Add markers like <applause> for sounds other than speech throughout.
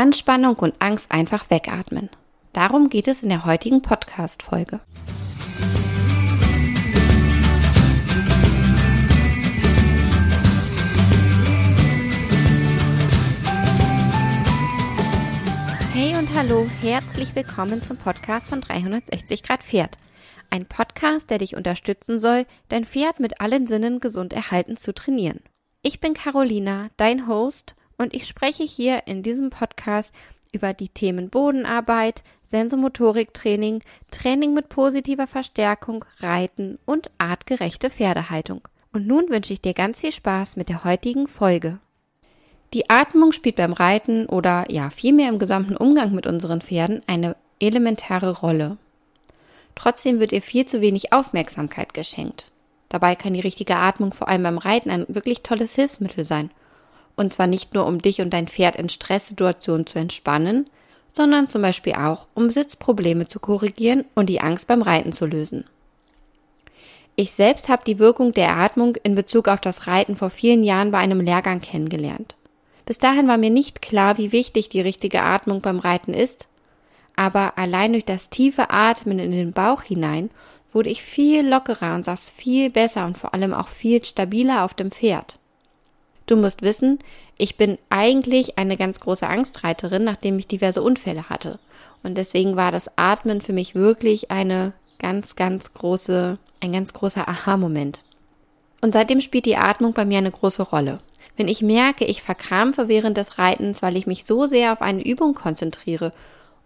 Anspannung und Angst einfach wegatmen. Darum geht es in der heutigen Podcast-Folge. Hey und hallo, herzlich willkommen zum Podcast von 360 Grad Pferd. Ein Podcast, der dich unterstützen soll, dein Pferd mit allen Sinnen gesund erhalten zu trainieren. Ich bin Carolina, dein Host und ich spreche hier in diesem Podcast über die Themen Bodenarbeit, Sensomotoriktraining, Training mit positiver Verstärkung, Reiten und artgerechte Pferdehaltung. Und nun wünsche ich dir ganz viel Spaß mit der heutigen Folge. Die Atmung spielt beim Reiten oder ja vielmehr im gesamten Umgang mit unseren Pferden eine elementare Rolle. Trotzdem wird ihr viel zu wenig Aufmerksamkeit geschenkt. Dabei kann die richtige Atmung vor allem beim Reiten ein wirklich tolles Hilfsmittel sein und zwar nicht nur, um dich und dein Pferd in Stresssituationen zu entspannen, sondern zum Beispiel auch, um Sitzprobleme zu korrigieren und die Angst beim Reiten zu lösen. Ich selbst habe die Wirkung der Atmung in Bezug auf das Reiten vor vielen Jahren bei einem Lehrgang kennengelernt. Bis dahin war mir nicht klar, wie wichtig die richtige Atmung beim Reiten ist, aber allein durch das tiefe Atmen in den Bauch hinein wurde ich viel lockerer und saß viel besser und vor allem auch viel stabiler auf dem Pferd. Du musst wissen, ich bin eigentlich eine ganz große Angstreiterin, nachdem ich diverse Unfälle hatte. Und deswegen war das Atmen für mich wirklich eine ganz, ganz große, ein ganz großer Aha-Moment. Und seitdem spielt die Atmung bei mir eine große Rolle. Wenn ich merke, ich verkrampfe während des Reitens, weil ich mich so sehr auf eine Übung konzentriere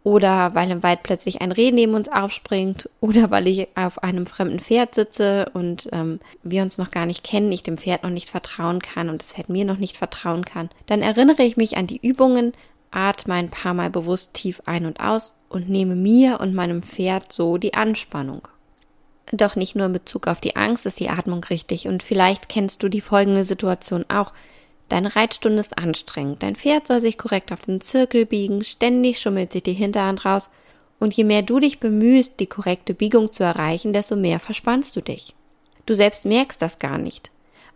oder weil im Wald plötzlich ein Reh neben uns aufspringt <laughs> oder weil ich auf einem fremden Pferd sitze und ähm, wir uns noch gar nicht kennen, ich dem Pferd noch nicht vertrauen kann und das Pferd mir noch nicht vertrauen kann, dann erinnere ich mich an die Übungen, atme ein paar Mal bewusst tief ein und aus und nehme mir und meinem Pferd so die Anspannung. Doch nicht nur in Bezug auf die Angst ist die Atmung richtig und vielleicht kennst du die folgende Situation auch. Deine Reitstunde ist anstrengend. Dein Pferd soll sich korrekt auf den Zirkel biegen, ständig schummelt sich die Hinterhand raus, und je mehr du dich bemühst, die korrekte Biegung zu erreichen, desto mehr verspannst du dich. Du selbst merkst das gar nicht.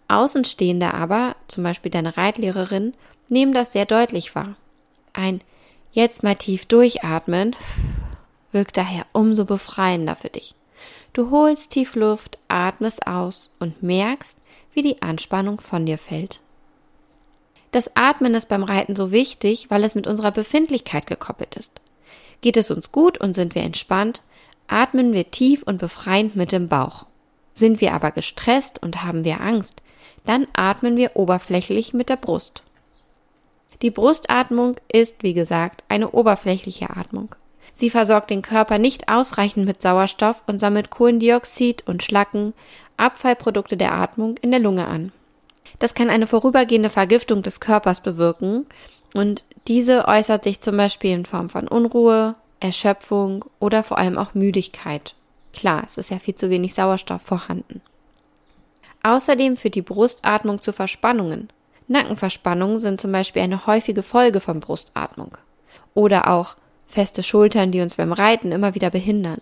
Außenstehende aber, zum Beispiel deine Reitlehrerin, nehmen das sehr deutlich wahr. Ein jetzt mal tief durchatmen wirkt daher umso befreiender für dich. Du holst tief Luft, atmest aus und merkst, wie die Anspannung von dir fällt. Das Atmen ist beim Reiten so wichtig, weil es mit unserer Befindlichkeit gekoppelt ist. Geht es uns gut und sind wir entspannt, atmen wir tief und befreiend mit dem Bauch. Sind wir aber gestresst und haben wir Angst, dann atmen wir oberflächlich mit der Brust. Die Brustatmung ist, wie gesagt, eine oberflächliche Atmung. Sie versorgt den Körper nicht ausreichend mit Sauerstoff und sammelt Kohlendioxid und Schlacken, Abfallprodukte der Atmung, in der Lunge an. Das kann eine vorübergehende Vergiftung des Körpers bewirken und diese äußert sich zum Beispiel in Form von Unruhe, Erschöpfung oder vor allem auch Müdigkeit. Klar, es ist ja viel zu wenig Sauerstoff vorhanden. Außerdem führt die Brustatmung zu Verspannungen. Nackenverspannungen sind zum Beispiel eine häufige Folge von Brustatmung. Oder auch feste Schultern, die uns beim Reiten immer wieder behindern.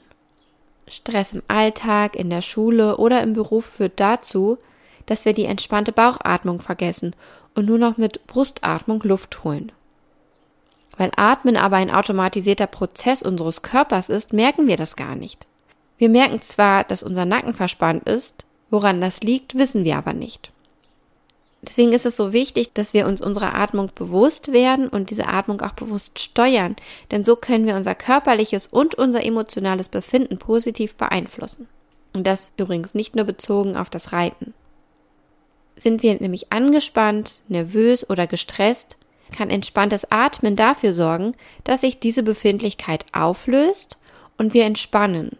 Stress im Alltag, in der Schule oder im Beruf führt dazu, dass wir die entspannte Bauchatmung vergessen und nur noch mit Brustatmung Luft holen. Weil Atmen aber ein automatisierter Prozess unseres Körpers ist, merken wir das gar nicht. Wir merken zwar, dass unser Nacken verspannt ist, woran das liegt, wissen wir aber nicht. Deswegen ist es so wichtig, dass wir uns unserer Atmung bewusst werden und diese Atmung auch bewusst steuern, denn so können wir unser körperliches und unser emotionales Befinden positiv beeinflussen. Und das übrigens nicht nur bezogen auf das Reiten. Sind wir nämlich angespannt, nervös oder gestresst, kann entspanntes Atmen dafür sorgen, dass sich diese Befindlichkeit auflöst und wir entspannen.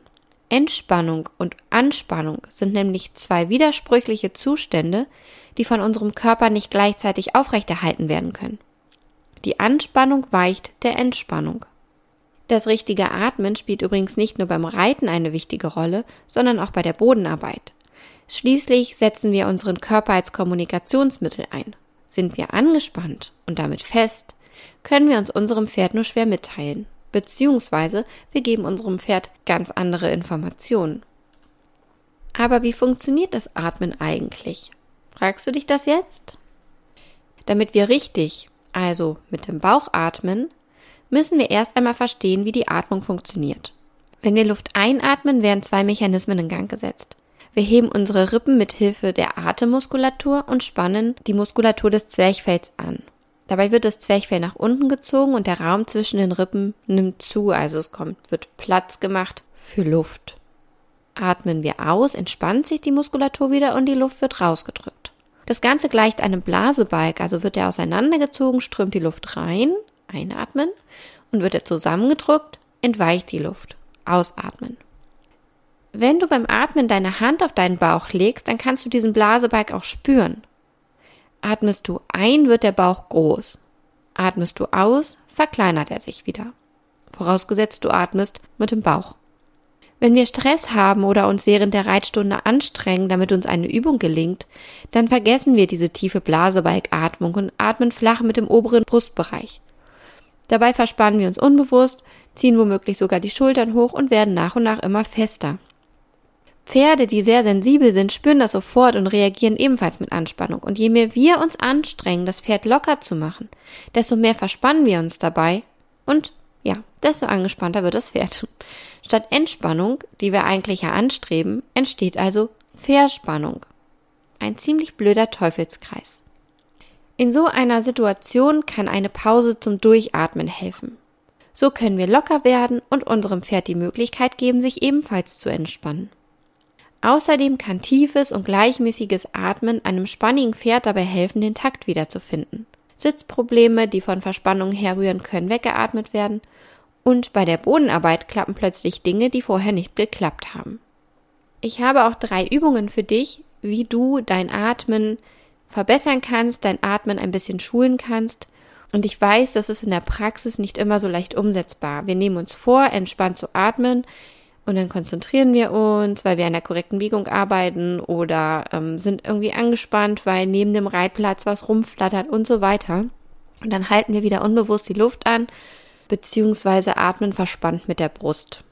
Entspannung und Anspannung sind nämlich zwei widersprüchliche Zustände, die von unserem Körper nicht gleichzeitig aufrechterhalten werden können. Die Anspannung weicht der Entspannung. Das richtige Atmen spielt übrigens nicht nur beim Reiten eine wichtige Rolle, sondern auch bei der Bodenarbeit. Schließlich setzen wir unseren Körper als Kommunikationsmittel ein. Sind wir angespannt und damit fest, können wir uns unserem Pferd nur schwer mitteilen, beziehungsweise wir geben unserem Pferd ganz andere Informationen. Aber wie funktioniert das Atmen eigentlich? Fragst du dich das jetzt? Damit wir richtig, also mit dem Bauch atmen, müssen wir erst einmal verstehen, wie die Atmung funktioniert. Wenn wir Luft einatmen, werden zwei Mechanismen in Gang gesetzt. Wir heben unsere Rippen mit Hilfe der Atemmuskulatur und spannen die Muskulatur des Zwerchfells an. Dabei wird das Zwerchfell nach unten gezogen und der Raum zwischen den Rippen nimmt zu, also es kommt, wird Platz gemacht für Luft. Atmen wir aus, entspannt sich die Muskulatur wieder und die Luft wird rausgedrückt. Das Ganze gleicht einem Blasebalg, also wird er auseinandergezogen, strömt die Luft rein, einatmen, und wird er zusammengedrückt, entweicht die Luft, ausatmen. Wenn du beim Atmen deine Hand auf deinen Bauch legst, dann kannst du diesen Blasebalg auch spüren. Atmest du ein, wird der Bauch groß. Atmest du aus, verkleinert er sich wieder. Vorausgesetzt du atmest mit dem Bauch. Wenn wir Stress haben oder uns während der Reitstunde anstrengen, damit uns eine Übung gelingt, dann vergessen wir diese tiefe Blasebalgatmung und atmen flach mit dem oberen Brustbereich. Dabei verspannen wir uns unbewusst, ziehen womöglich sogar die Schultern hoch und werden nach und nach immer fester. Pferde, die sehr sensibel sind, spüren das sofort und reagieren ebenfalls mit Anspannung. Und je mehr wir uns anstrengen, das Pferd locker zu machen, desto mehr verspannen wir uns dabei und ja, desto angespannter wird das Pferd. Statt Entspannung, die wir eigentlich ja anstreben, entsteht also Verspannung. Ein ziemlich blöder Teufelskreis. In so einer Situation kann eine Pause zum Durchatmen helfen. So können wir locker werden und unserem Pferd die Möglichkeit geben, sich ebenfalls zu entspannen. Außerdem kann tiefes und gleichmäßiges Atmen einem spannigen Pferd dabei helfen, den Takt wiederzufinden. Sitzprobleme, die von Verspannungen herrühren, können weggeatmet werden und bei der Bodenarbeit klappen plötzlich Dinge, die vorher nicht geklappt haben. Ich habe auch drei Übungen für dich, wie du dein Atmen verbessern kannst, dein Atmen ein bisschen schulen kannst. Und ich weiß, das ist in der Praxis nicht immer so leicht umsetzbar. Wir nehmen uns vor, entspannt zu atmen und dann konzentrieren wir uns, weil wir an der korrekten Biegung arbeiten oder ähm, sind irgendwie angespannt, weil neben dem Reitplatz was rumflattert und so weiter. Und dann halten wir wieder unbewusst die Luft an, beziehungsweise atmen verspannt mit der Brust.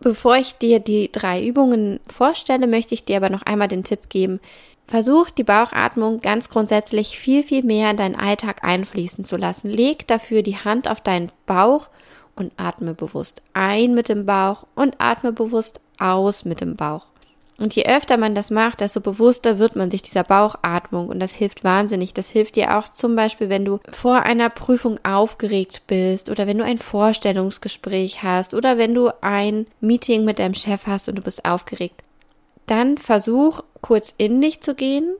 Bevor ich dir die drei Übungen vorstelle, möchte ich dir aber noch einmal den Tipp geben, Versuch die Bauchatmung ganz grundsätzlich viel, viel mehr in deinen Alltag einfließen zu lassen. Leg dafür die Hand auf deinen Bauch und atme bewusst ein mit dem Bauch und atme bewusst aus mit dem Bauch. Und je öfter man das macht, desto bewusster wird man sich dieser Bauchatmung und das hilft wahnsinnig. Das hilft dir auch zum Beispiel, wenn du vor einer Prüfung aufgeregt bist oder wenn du ein Vorstellungsgespräch hast oder wenn du ein Meeting mit deinem Chef hast und du bist aufgeregt. Dann versuch kurz in dich zu gehen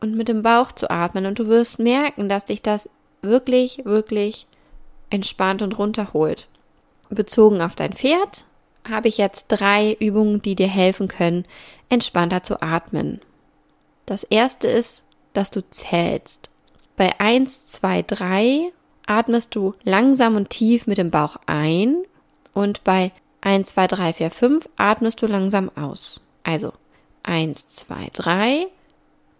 und mit dem Bauch zu atmen und du wirst merken, dass dich das wirklich, wirklich entspannt und runterholt. Bezogen auf dein Pferd habe ich jetzt drei Übungen, die dir helfen können, entspannter zu atmen. Das erste ist, dass du zählst. Bei 1, 2, 3 atmest du langsam und tief mit dem Bauch ein und bei 1, 2, 3, 4, 5 atmest du langsam aus. Also 1, 2, 3,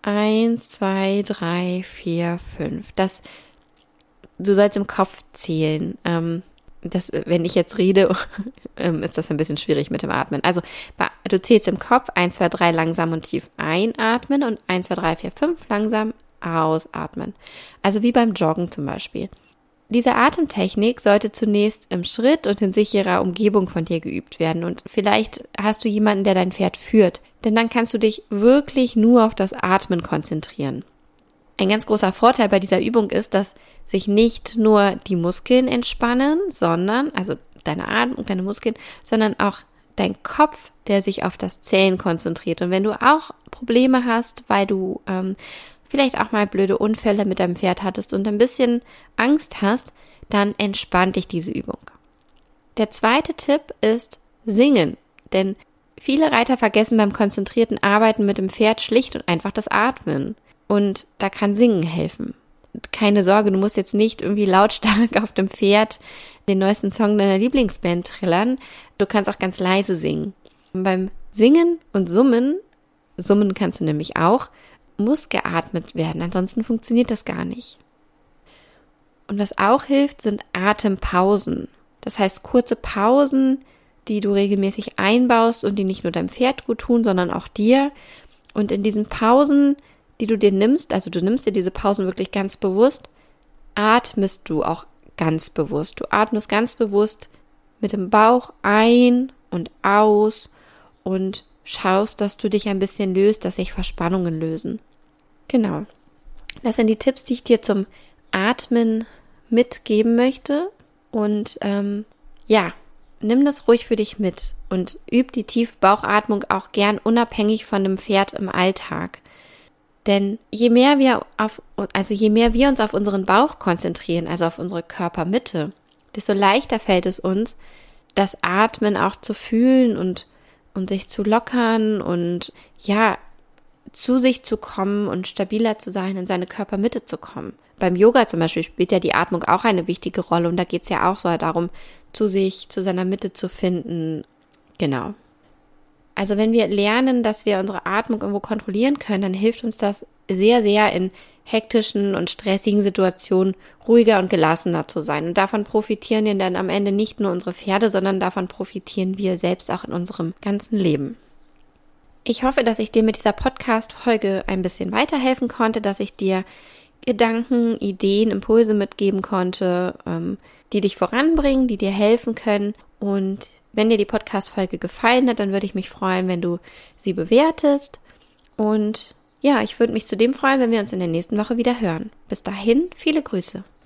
1, 2, 3, 4, 5. Das, du sollst im Kopf zählen. Ähm, das, wenn ich jetzt rede, <laughs> ähm, ist das ein bisschen schwierig mit dem Atmen. Also du zählst im Kopf 1, 2, 3 langsam und tief einatmen und 1, 2, 3, 4, 5 langsam ausatmen. Also wie beim Joggen zum Beispiel. Diese Atemtechnik sollte zunächst im Schritt und in sicherer Umgebung von dir geübt werden. Und vielleicht hast du jemanden, der dein Pferd führt. Denn dann kannst du dich wirklich nur auf das Atmen konzentrieren. Ein ganz großer Vorteil bei dieser Übung ist, dass sich nicht nur die Muskeln entspannen, sondern, also deine Atmung, deine Muskeln, sondern auch dein Kopf, der sich auf das Zählen konzentriert. Und wenn du auch Probleme hast, weil du ähm, vielleicht auch mal blöde Unfälle mit deinem Pferd hattest und ein bisschen Angst hast, dann entspannt dich diese Übung. Der zweite Tipp ist singen, denn viele Reiter vergessen beim konzentrierten Arbeiten mit dem Pferd schlicht und einfach das Atmen. Und da kann Singen helfen keine Sorge, du musst jetzt nicht irgendwie lautstark <laughs> auf dem Pferd den neuesten Song deiner Lieblingsband trillern. Du kannst auch ganz leise singen. Und beim Singen und Summen, Summen kannst du nämlich auch, muss geatmet werden, ansonsten funktioniert das gar nicht. Und was auch hilft, sind Atempausen. Das heißt kurze Pausen, die du regelmäßig einbaust und die nicht nur deinem Pferd gut tun, sondern auch dir. Und in diesen Pausen die du dir nimmst, also du nimmst dir diese Pausen wirklich ganz bewusst, atmest du auch ganz bewusst. Du atmest ganz bewusst mit dem Bauch ein und aus und schaust, dass du dich ein bisschen löst, dass sich Verspannungen lösen. Genau. Das sind die Tipps, die ich dir zum Atmen mitgeben möchte. Und ähm, ja, nimm das ruhig für dich mit und üb die Tiefbauchatmung auch gern unabhängig von dem Pferd im Alltag. Denn je mehr wir auf, also je mehr wir uns auf unseren Bauch konzentrieren, also auf unsere Körpermitte, desto leichter fällt es uns, das Atmen auch zu fühlen und, und sich zu lockern und ja, zu sich zu kommen und stabiler zu sein, in seine Körpermitte zu kommen. Beim Yoga zum Beispiel spielt ja die Atmung auch eine wichtige Rolle und da geht es ja auch so darum, zu sich, zu seiner Mitte zu finden. Genau. Also wenn wir lernen, dass wir unsere Atmung irgendwo kontrollieren können, dann hilft uns das sehr, sehr in hektischen und stressigen Situationen ruhiger und gelassener zu sein. Und davon profitieren ja dann am Ende nicht nur unsere Pferde, sondern davon profitieren wir selbst auch in unserem ganzen Leben. Ich hoffe, dass ich dir mit dieser Podcast-Folge ein bisschen weiterhelfen konnte, dass ich dir Gedanken, Ideen, Impulse mitgeben konnte, ähm, die dich voranbringen, die dir helfen können. Und wenn dir die Podcast-Folge gefallen hat, dann würde ich mich freuen, wenn du sie bewertest. Und ja, ich würde mich zudem freuen, wenn wir uns in der nächsten Woche wieder hören. Bis dahin, viele Grüße.